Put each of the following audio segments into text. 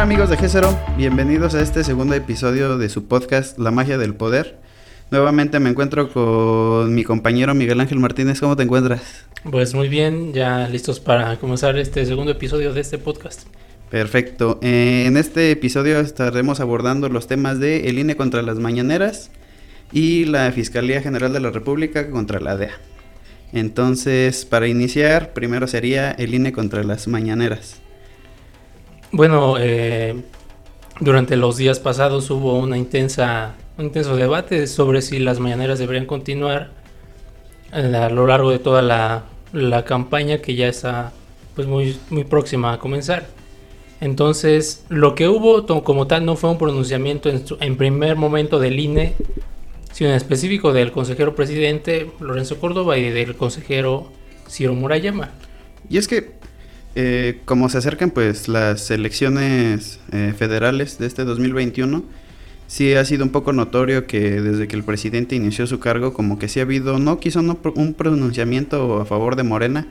Hola amigos de G0, bienvenidos a este segundo episodio de su podcast La magia del poder. Nuevamente me encuentro con mi compañero Miguel Ángel Martínez. ¿Cómo te encuentras? Pues muy bien, ya listos para comenzar este segundo episodio de este podcast. Perfecto. Eh, en este episodio estaremos abordando los temas de el INE contra las mañaneras y la Fiscalía General de la República contra la DEA. Entonces, para iniciar, primero sería el INE contra las mañaneras. Bueno, eh, durante los días pasados hubo una intensa, un intenso debate sobre si las mañaneras deberían continuar a lo largo de toda la, la campaña que ya está pues muy, muy próxima a comenzar. Entonces, lo que hubo como tal no fue un pronunciamiento en, en primer momento del INE, sino en específico del consejero presidente Lorenzo Córdoba y del consejero Ciro Murayama. Y es que eh, como se acercan pues las elecciones eh, federales de este 2021, sí ha sido un poco notorio que desde que el presidente inició su cargo, como que sí ha habido, no quiso un pronunciamiento a favor de Morena,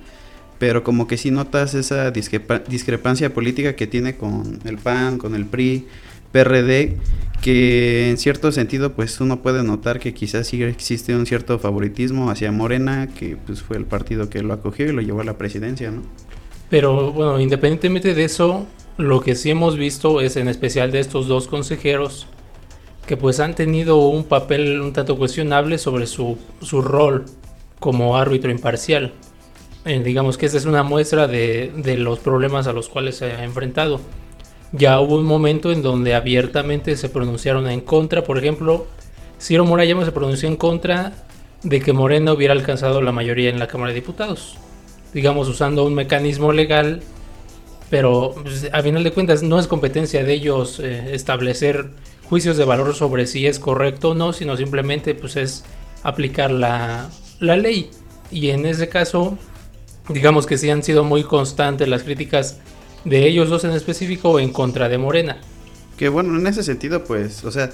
pero como que sí notas esa discrepancia política que tiene con el PAN, con el PRI, PRD, que en cierto sentido pues uno puede notar que quizás sí existe un cierto favoritismo hacia Morena, que pues fue el partido que lo acogió y lo llevó a la presidencia, ¿no? Pero bueno, independientemente de eso, lo que sí hemos visto es en especial de estos dos consejeros que pues han tenido un papel un tanto cuestionable sobre su, su rol como árbitro imparcial. Eh, digamos que esta es una muestra de, de, los problemas a los cuales se ha enfrentado. Ya hubo un momento en donde abiertamente se pronunciaron en contra, por ejemplo, Ciro Morayama se pronunció en contra de que Moreno hubiera alcanzado la mayoría en la Cámara de Diputados digamos, usando un mecanismo legal, pero pues, a final de cuentas no es competencia de ellos eh, establecer juicios de valor sobre si es correcto o no, sino simplemente pues es aplicar la, la ley. Y en ese caso, digamos que sí han sido muy constantes las críticas de ellos dos en específico en contra de Morena. Que bueno, en ese sentido, pues, o sea,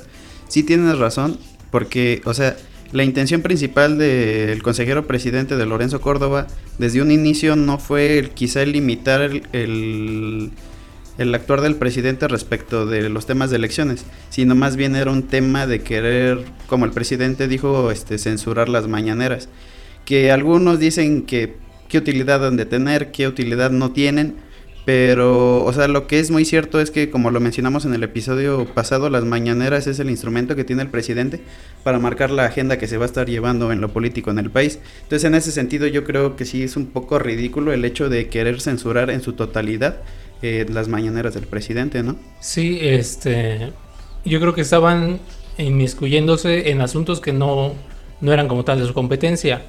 sí tienes razón, porque, o sea, la intención principal del consejero presidente de Lorenzo Córdoba desde un inicio no fue el, quizá el limitar el, el, actuar del presidente respecto de los temas de elecciones, sino más bien era un tema de querer, como el presidente dijo, este, censurar las mañaneras. Que algunos dicen que qué utilidad han de tener, qué utilidad no tienen, pero, o sea, lo que es muy cierto es que, como lo mencionamos en el episodio pasado, las mañaneras es el instrumento que tiene el presidente para marcar la agenda que se va a estar llevando en lo político en el país. Entonces, en ese sentido, yo creo que sí es un poco ridículo el hecho de querer censurar en su totalidad eh, las mañaneras del presidente, ¿no? Sí, este, yo creo que estaban inmiscuyéndose en asuntos que no, no eran como tal de su competencia.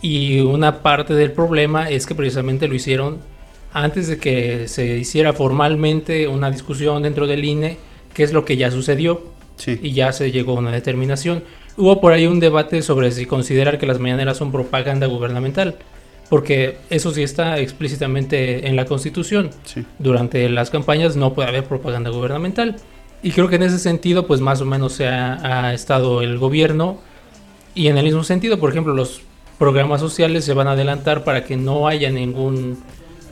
Y una parte del problema es que precisamente lo hicieron antes de que se hiciera formalmente una discusión dentro del INE, que es lo que ya sucedió. Y ya se llegó a una determinación. Hubo por ahí un debate sobre si considerar que las mañaneras son propaganda gubernamental, porque eso sí está explícitamente en la Constitución. Durante las campañas no puede haber propaganda gubernamental. Y creo que en ese sentido, pues más o menos se ha, ha estado el gobierno. Y en el mismo sentido, por ejemplo, los programas sociales se van a adelantar para que no haya ningún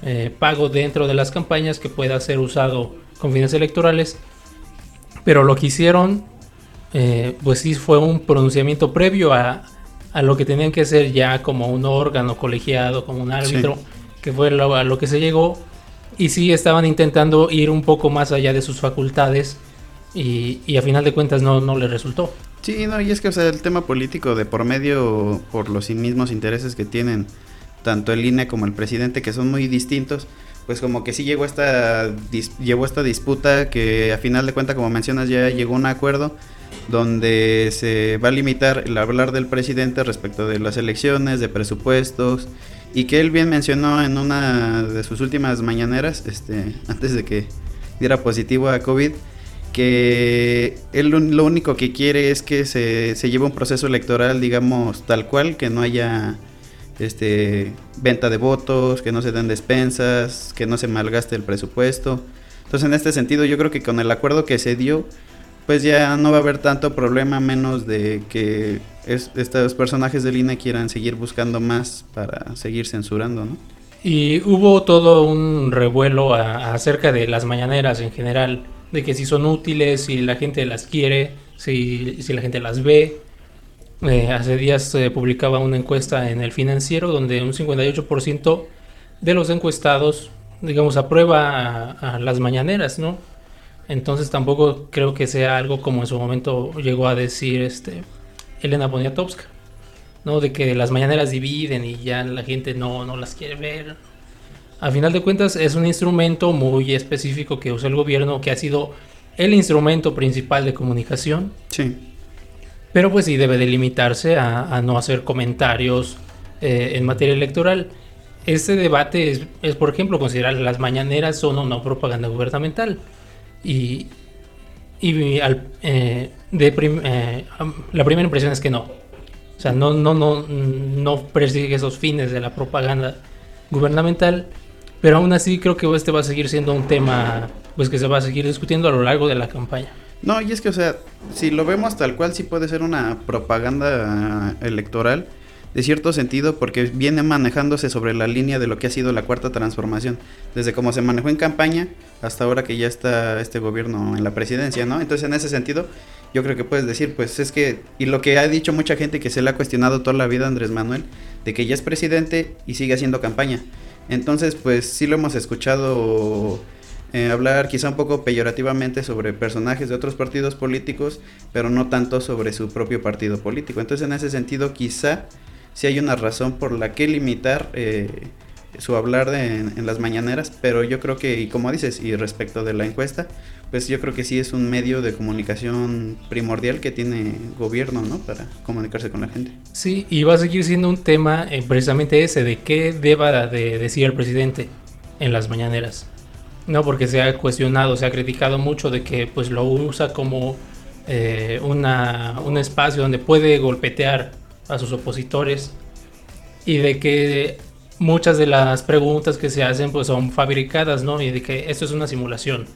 eh, pago dentro de las campañas que pueda ser usado con fines electorales. Pero lo que hicieron, eh, pues sí fue un pronunciamiento previo a, a, lo que tenían que ser ya como un órgano colegiado, como un árbitro, que fue lo, a lo que se llegó. Y sí estaban intentando ir un poco más allá de sus facultades y, y a final de cuentas no, no les resultó. Sí, no, y es que o sea, el tema político de por medio, por los mismos intereses que tienen tanto el INE como el presidente, que son muy distintos, pues como que sí llegó esta, llegó esta disputa que a final de cuentas, como mencionas, ya llegó un acuerdo donde se va a limitar el hablar del presidente respecto de las elecciones, de presupuestos, y que él bien mencionó en una de sus últimas mañaneras, este, antes de que diera positivo a COVID, que él lo único que quiere es que se, se lleve un proceso electoral, digamos, tal cual, que no haya este, venta de votos, que no se den despensas, que no se malgaste el presupuesto. Entonces, en este sentido, yo creo que con el acuerdo que se dio, pues ya no va a haber tanto problema, menos de que estos personajes de INE quieran seguir buscando más para seguir censurando, ¿no? Y hubo todo un revuelo acerca de las mañaneras en general, de que si son útiles, si la gente las quiere, si la gente las ve. Eh, hace días se publicaba una encuesta en el financiero donde un 58% de los encuestados, digamos, aprueba a, las mañaneras, ¿no? Entonces tampoco creo que sea algo como en su momento llegó a decir este Elena Poniatowska, ¿no? De que las mañaneras dividen y ya la gente no, no las quiere ver. A final de cuentas es un instrumento muy específico que usa el gobierno, que ha sido el instrumento principal de comunicación. Sí. Pero pues sí debe delimitarse a, a no hacer comentarios eh, en materia electoral. Este debate es, es, por ejemplo, considerar las mañaneras son o no propaganda gubernamental. Y, y al, eh, de eh, la primera impresión es que no. O sea, no, no, no, no persigue esos fines de la propaganda gubernamental, pero aún así creo que este va a seguir siendo un tema pues que se va a seguir discutiendo a lo largo de la campaña. No, y es que, o sea, si lo vemos tal cual, sí puede ser una propaganda electoral, de cierto sentido, porque viene manejándose sobre la línea de lo que ha sido la cuarta transformación, desde cómo se manejó en campaña hasta ahora que ya está este gobierno en la presidencia, ¿no? Entonces, en ese sentido, yo creo que puedes decir, pues es que, y lo que ha dicho mucha gente que se le ha cuestionado toda la vida a Andrés Manuel, de que ya es presidente y sigue haciendo campaña. Entonces, pues sí lo hemos escuchado eh, hablar quizá un poco peyorativamente sobre personajes de otros partidos políticos, pero no tanto sobre su propio partido político. Entonces, en ese sentido, quizá si hay una razón por la que limitar eh, su hablar de, en, las mañaneras, pero yo creo que, y como dices, y respecto de la encuesta, pues yo creo que sí es un medio de comunicación primordial que tiene gobierno, ¿no? Para comunicarse con la gente. Sí, y va a seguir siendo un tema eh, precisamente ese, de qué deba de decir el presidente en las mañaneras. No, porque se ha cuestionado, se ha criticado mucho de que pues lo usa como eh, una, un espacio donde puede golpetear a sus opositores y de que muchas de las preguntas que se hacen pues son fabricadas, ¿no? Y de que esto es una simulación.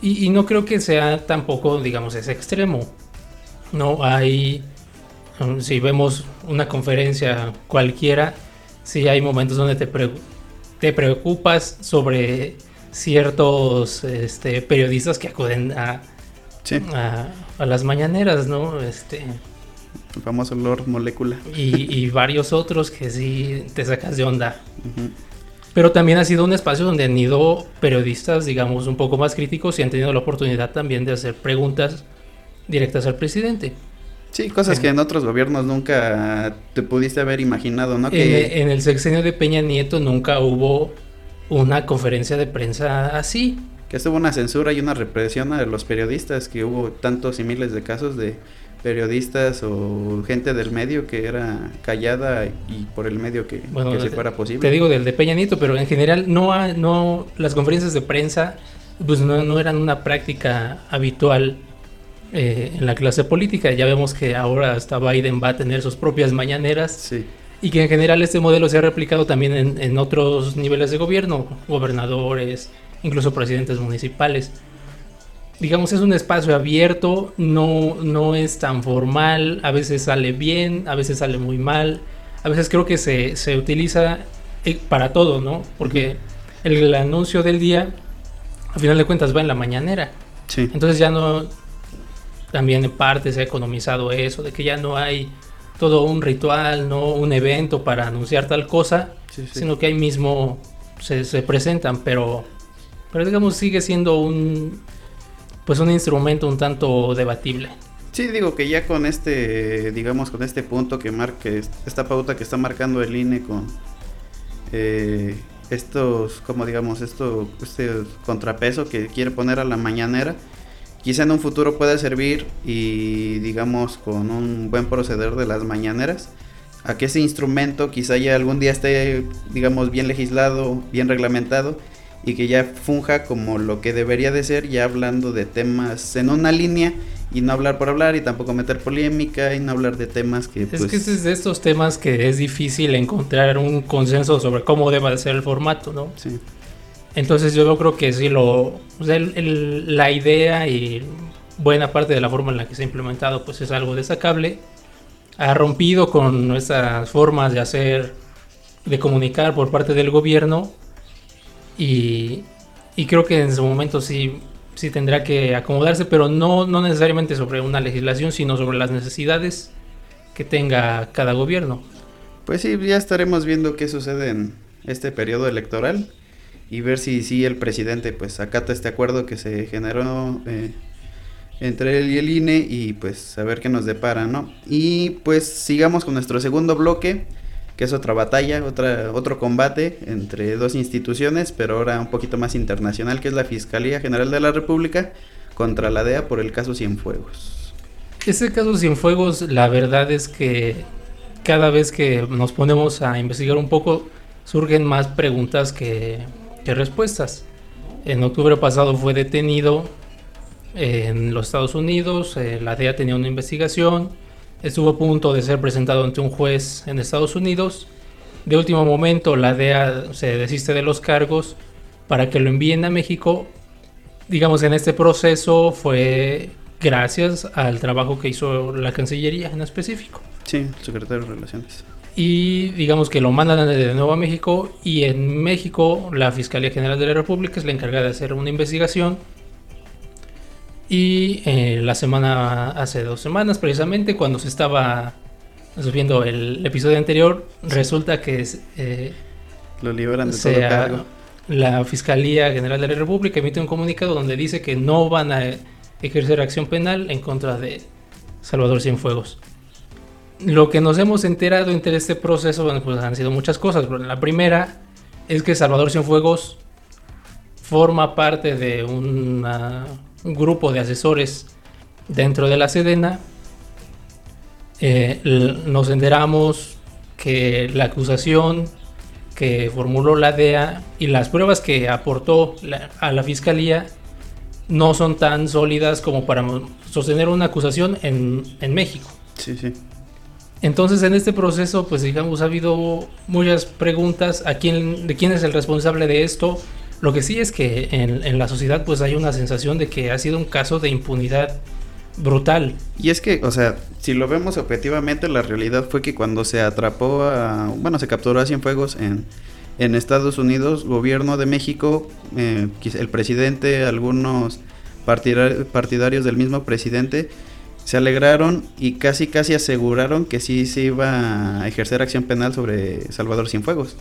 Y, no creo que sea tampoco, digamos, ese extremo. No hay, um, si vemos una conferencia cualquiera, si hay momentos donde te, te preocupas sobre ciertos este, periodistas que acuden a, a, a, las mañaneras, ¿no? Este, el famoso Lord Molécula. Y, varios otros que sí te sacas de onda. Pero también ha sido un espacio donde han ido periodistas, digamos, un poco más críticos y han tenido la oportunidad también de hacer preguntas directas al presidente. Sí, cosas que en otros gobiernos nunca te pudiste haber imaginado, ¿no? Que... En, el sexenio de Peña Nieto nunca hubo una conferencia de prensa así. Que estuvo una censura y una represión a los periodistas, que hubo tantos y miles de casos de periodistas o gente del medio que era callada y por el medio que, se fuera posible. Te digo del de Peña Nieto, pero en general no, no las conferencias de prensa pues no, eran una práctica habitual eh, en la clase política. Ya vemos que ahora hasta Biden va a tener sus propias mañaneras. Y que en general este modelo se ha replicado también en, en otros niveles de gobierno, gobernadores, incluso presidentes municipales digamos, es un espacio abierto, no, no es tan formal, a veces sale bien, a veces sale muy mal, a veces creo que se, se utiliza eh, para todo, ¿no? Porque el, anuncio del día, a final de cuentas, va en la mañanera. Sí. Entonces ya no, también en parte se ha economizado eso, de que ya no hay todo un ritual, no un evento para anunciar tal cosa, sino que ahí mismo se, se presentan, pero, pero digamos sigue siendo un, pues un instrumento un tanto debatible. Sí, digo que ya con este, digamos, con este punto que marque, esta pauta que está marcando el INE con eh, estos, como digamos, esto, este contrapeso que quiere poner a la mañanera, quizá en un futuro pueda servir y, digamos, con un buen proceder de las mañaneras, a que ese instrumento quizá ya algún día esté, digamos, bien legislado, bien reglamentado y que ya funja como lo que debería de ser, ya hablando de temas en una línea y no hablar por hablar y tampoco meter polémica y no hablar de temas que... Es pues, que es de estos temas que es difícil encontrar un consenso sobre cómo deba de ser el formato, ¿no? Sí. Entonces yo creo que sí lo... La idea y buena parte de la forma en la que se ha implementado pues es algo destacable. Ha rompido con nuestras formas de hacer de comunicar por parte del gobierno y, y creo que en su momento sí, sí tendrá que acomodarse, pero no, no necesariamente sobre una legislación, sino sobre las necesidades que tenga cada gobierno. Pues sí, ya estaremos viendo qué sucede en este periodo electoral y ver si, si el presidente pues acata este acuerdo que se generó eh, entre él y el INE y pues a ver qué nos depara, ¿no? Y pues sigamos con nuestro segundo bloque, que es otra batalla, otra, otro combate entre dos instituciones, pero ahora un poquito más internacional, que es la Fiscalía General de la República contra la DEA por el caso Cienfuegos. Ese caso Cienfuegos, la verdad es que cada vez que nos ponemos a investigar un poco, surgen más preguntas que, que respuestas. En octubre pasado fue detenido en los Estados Unidos, eh, la DEA tenía una investigación, estuvo a punto de ser presentado ante un juez en Estados Unidos. De último momento la DEA se desiste de los cargos para que lo envíen a México. Digamos, en este proceso fue gracias al trabajo que hizo la Cancillería en específico. Sí, secretario de Relaciones. Y digamos que lo mandan de nuevo a México y en México la Fiscalía General de la República es la encargada de hacer una investigación y eh, la semana, hace dos semanas precisamente, cuando se estaba subiendo el episodio anterior, resulta que eh, lo liberan de todo cargo. La Fiscalía General de la República emite un comunicado donde dice que no van a ejercer acción penal en contra de Salvador Cienfuegos. Lo que nos hemos enterado entre este proceso, bueno, pues han sido muchas cosas. La primera es que Salvador Cienfuegos forma parte de un grupo de asesores dentro de la Sedena, eh, nos enteramos que la acusación que formuló la DEA y las pruebas que aportó a la fiscalía no son tan sólidas como para sostener una acusación en, en México. Sí, sí. Entonces en este proceso, pues digamos, ha habido muchas preguntas a quién, de quién es el responsable de esto, lo que sí es que en, la sociedad pues hay una sensación de que ha sido un caso de impunidad brutal. Y es que, o sea, si lo vemos objetivamente, la realidad fue que cuando se atrapó a, bueno, se capturó a Cienfuegos en, en Estados Unidos, gobierno de México, eh, el presidente, algunos partidarios del mismo presidente, se alegraron y casi casi aseguraron que sí se iba a ejercer acción penal sobre Salvador Cienfuegos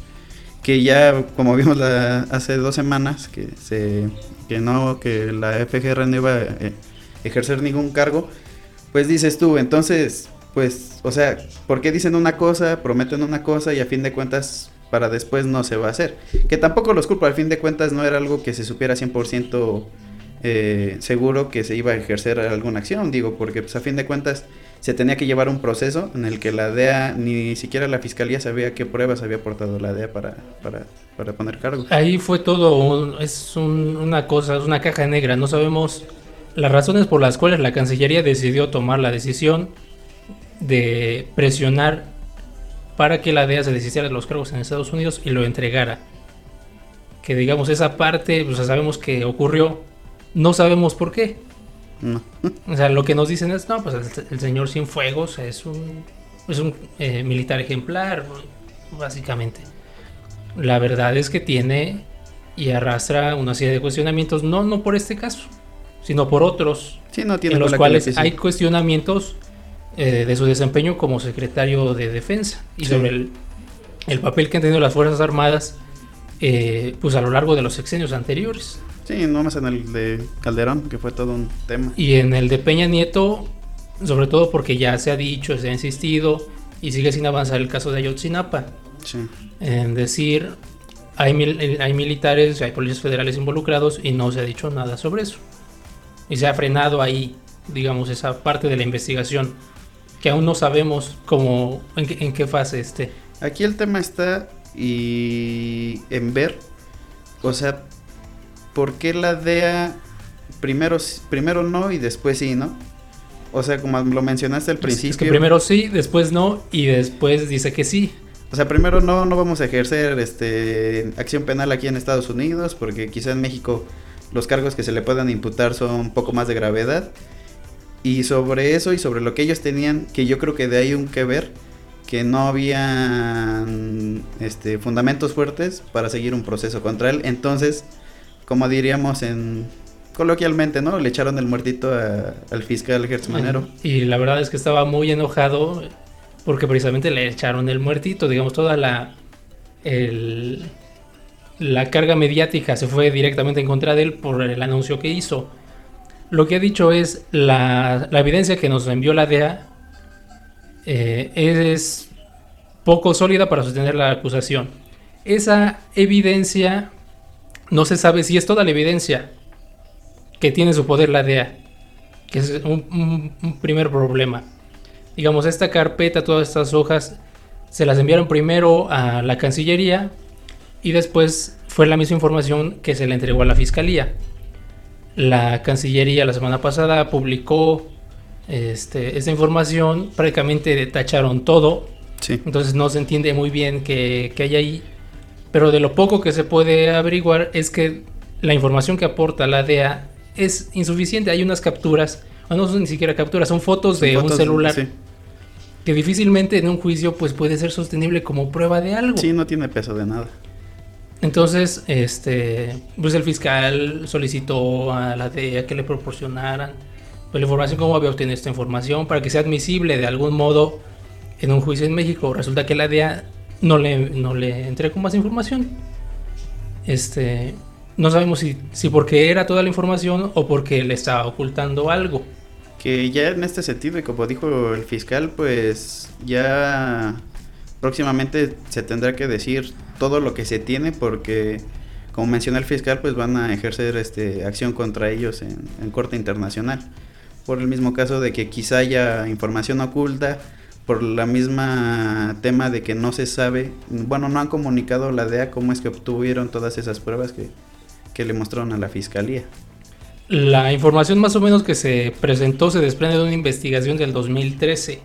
que ya como vimos hace dos semanas que se que no que la FGR no iba a eh, ejercer ningún cargo pues dices tú entonces pues o sea ¿por qué dicen una cosa prometen una cosa y a fin de cuentas para después no se va a hacer que tampoco los culpo al fin de cuentas no era algo que se supiera 100% eh, seguro que se iba a ejercer alguna acción digo porque pues a fin de cuentas se tenía que llevar un proceso en el que la DEA, ni siquiera la fiscalía sabía qué pruebas había aportado la DEA para, para, poner cargo. Ahí fue todo, es una cosa, es una caja negra, no sabemos las razones por las cuales la Cancillería decidió tomar la decisión de presionar para que la DEA se deshiciera de los cargos en Estados Unidos y lo entregara. Que digamos esa parte, pues sabemos que ocurrió, no sabemos por qué. No. O sea, lo que nos dicen es, no, pues el, señor Cienfuegos es un, es un eh, militar ejemplar, básicamente. La verdad es que tiene y arrastra una serie de cuestionamientos, no, no por este caso, sino por otros, sí, no tiene en los cuales hay cuestionamientos eh, de su desempeño como secretario de defensa y sobre el, el, papel que han tenido las Fuerzas Armadas eh, pues a lo largo de los sexenios anteriores. Sí, más en el de Calderón, que fue todo un tema. Y en el de Peña Nieto, sobre todo porque ya se ha dicho, se ha insistido y sigue sin avanzar el caso de Ayotzinapa. Sí. En decir, hay, hay militares, hay policías federales involucrados y no se ha dicho nada sobre eso. Y se ha frenado ahí, digamos, esa parte de la investigación que aún no sabemos cómo, en qué, en qué fase esté. Aquí el tema está y en ver, o sea, ¿por qué la DEA primero, primero no y después sí, no? O sea, como lo mencionaste al principio. que primero sí, después no y después dice que sí. O sea, primero no, no vamos a ejercer este, acción penal aquí en Estados Unidos porque quizá en México los cargos que se le puedan imputar son un poco más de gravedad. Y sobre eso y sobre lo que ellos tenían, que yo creo que de ahí un que ver, que no había este, fundamentos fuertes para seguir un proceso contra él. Entonces, como diríamos en coloquialmente, ¿no? Le echaron el muertito al fiscal Gertz Manero. Y la verdad es que estaba muy enojado porque precisamente le echaron el muertito, digamos, toda la el, la carga mediática se fue directamente en contra de él por el anuncio que hizo. Lo que ha dicho es la, la evidencia que nos envió la DEA eh, es poco sólida para sostener la acusación. Esa evidencia no se sabe si es toda la evidencia que tiene su poder la DEA, que es un, primer problema. Digamos, esta carpeta, todas estas hojas, se las enviaron primero a la Cancillería y después fue la misma información que se le entregó a la Fiscalía. La Cancillería la semana pasada publicó este, esta información, prácticamente tacharon todo, entonces no se entiende muy bien qué, qué hay ahí, pero de lo poco que se puede averiguar es que la información que aporta la DEA es insuficiente. Hay unas capturas, no son ni siquiera capturas, son fotos de un celular. Que difícilmente en un juicio pues puede ser sostenible como prueba de algo. Sí, no tiene peso de nada. Entonces, este, pues el fiscal solicitó a la DEA que le proporcionaran pues, la información, cómo había obtenido esta información, para que sea admisible de algún modo en un juicio en México. Resulta que la DEA no le, no le entregó más información. Este, no sabemos si, si porque era toda la información o porque le estaba ocultando algo. Que ya en este sentido, y como dijo el fiscal, pues ya próximamente se tendrá que decir todo lo que se tiene porque como menciona el fiscal pues van a ejercer este acción contra ellos en, en, corte internacional por el mismo caso de que quizá haya información oculta por la misma tema de que no se sabe bueno no han comunicado la DEA cómo es que obtuvieron todas esas pruebas que que le mostraron a la fiscalía. La información más o menos que se presentó se desprende de una investigación del 2013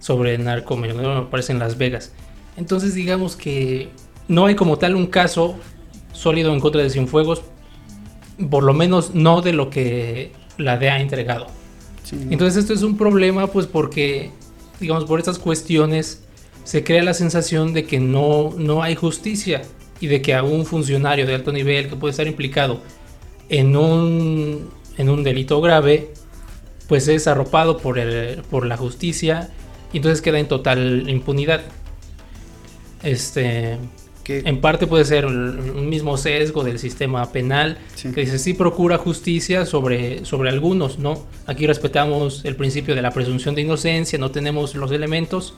sobre narcomenudeo, me parece en Las Vegas. Entonces digamos que no hay como tal un caso sólido en contra de Cienfuegos, por lo menos no de lo que la DEA ha entregado. Entonces esto es un problema pues porque, digamos, por estas cuestiones se crea la sensación de que no, no hay justicia y de que a un funcionario de alto nivel que puede estar implicado en un, en un delito grave, pues es arropado por, el, por la justicia y entonces queda en total impunidad. Este, en parte puede ser un, mismo sesgo del sistema penal que dice sí procura justicia sobre, sobre algunos, ¿no? Aquí respetamos el principio de la presunción de inocencia, no tenemos los elementos,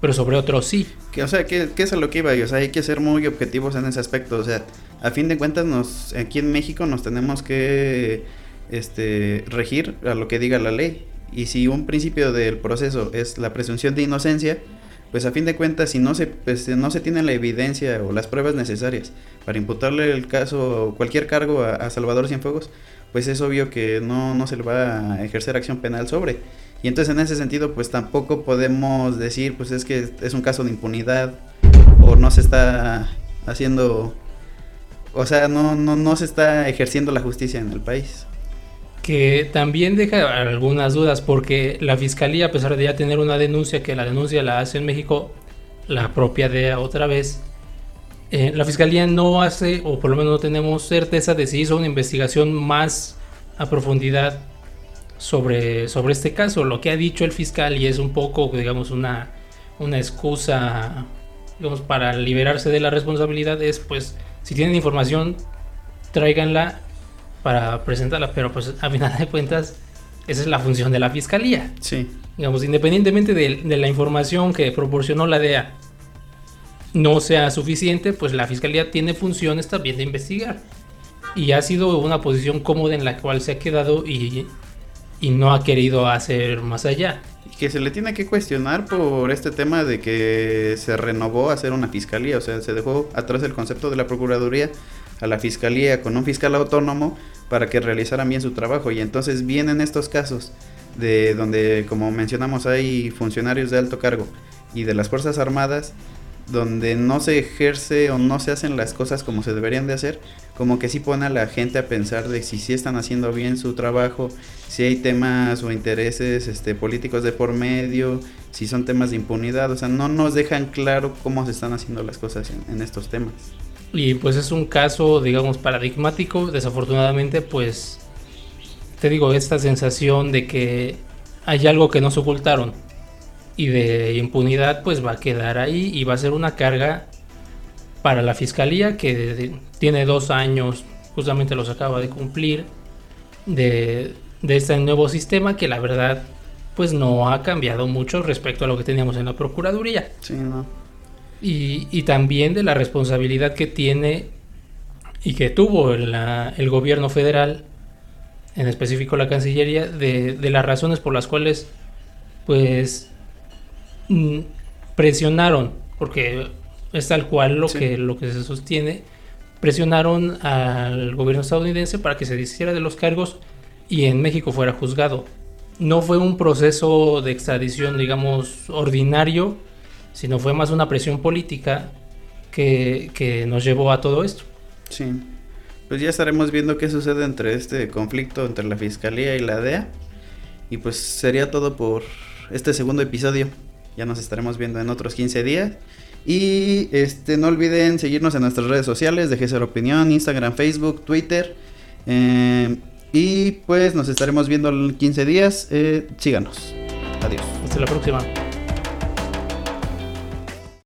pero sobre otros sí. Que, o sea, ¿qué, es a lo que iba? O sea, hay que ser muy objetivos en ese aspecto. O sea, a fin de cuentas, nos, aquí en México nos tenemos que este, regir a lo que diga la ley. Y si un principio del proceso es la presunción de inocencia, pues a fin de cuentas, si no se, pues, no se tiene la evidencia o las pruebas necesarias para imputarle el caso, cualquier cargo a, Salvador Cienfuegos, pues es obvio que no, no se le va a ejercer acción penal sobre. Y entonces en ese sentido pues tampoco podemos decir pues es que es un caso de impunidad o no se está haciendo, o sea, no, no, no se está ejerciendo la justicia en el país. Que también deja algunas dudas porque la fiscalía, a pesar de ya tener una denuncia, que la denuncia la hace en México, la propia de otra vez, eh, la fiscalía no hace, o por lo menos no tenemos certeza de si hizo una investigación más a profundidad sobre, sobre este caso. Lo que ha dicho el fiscal y es un poco, digamos, una, una excusa digamos, para liberarse de la responsabilidad es, pues, si tienen información, tráiganla para presentarla, pero pues a final de cuentas esa es la función de la fiscalía. Sí. Digamos, independientemente de, de, la información que proporcionó la DEA no sea suficiente, pues la fiscalía tiene funciones también de investigar. Y ha sido una posición cómoda en la cual se ha quedado y y no ha querido hacer más allá. Y que se le tiene que cuestionar por este tema de que se renovó a hacer una fiscalía, o sea, se dejó atrás el concepto de la Procuraduría a la Fiscalía con un fiscal autónomo para que realizaran bien su trabajo. Y entonces vienen estos casos de donde, como mencionamos, hay funcionarios de alto cargo y de las Fuerzas Armadas donde no se ejerce o no se hacen las cosas como se deberían de hacer, como que sí pone a la gente a pensar de si sí están haciendo bien su trabajo, si hay temas o intereses este, políticos de por medio, si son temas de impunidad, o sea, no nos dejan claro cómo se están haciendo las cosas en, estos temas. Y pues es un caso, digamos, paradigmático, desafortunadamente, pues, te digo, esta sensación de que hay algo que nos ocultaron y de impunidad, pues va a quedar ahí y va a ser una carga para la fiscalía que tiene dos años, justamente los acaba de cumplir, de, de este nuevo sistema que la verdad pues no ha cambiado mucho respecto a lo que teníamos en la Procuraduría. Sí, no. Y, y también de la responsabilidad que tiene y que tuvo el gobierno federal, en específico la Cancillería, de, de, las razones por las cuales pues mm, presionaron, porque es tal cual lo, que, lo que se sostiene, presionaron al gobierno estadounidense para que se deshiciera de los cargos y en México fuera juzgado. No fue un proceso de extradición, digamos, ordinario, sino fue más una presión política que, que nos llevó a todo esto. Sí, pues ya estaremos viendo qué sucede entre este conflicto entre la Fiscalía y la DEA. Y pues sería todo por este segundo episodio. Ya nos estaremos viendo en otros 15 días. Y este, no olviden seguirnos en nuestras redes sociales, de ser opinión, Instagram, Facebook, Twitter. Eh, y pues nos estaremos viendo en 15 días. Eh, síganos. Adiós. Hasta la próxima.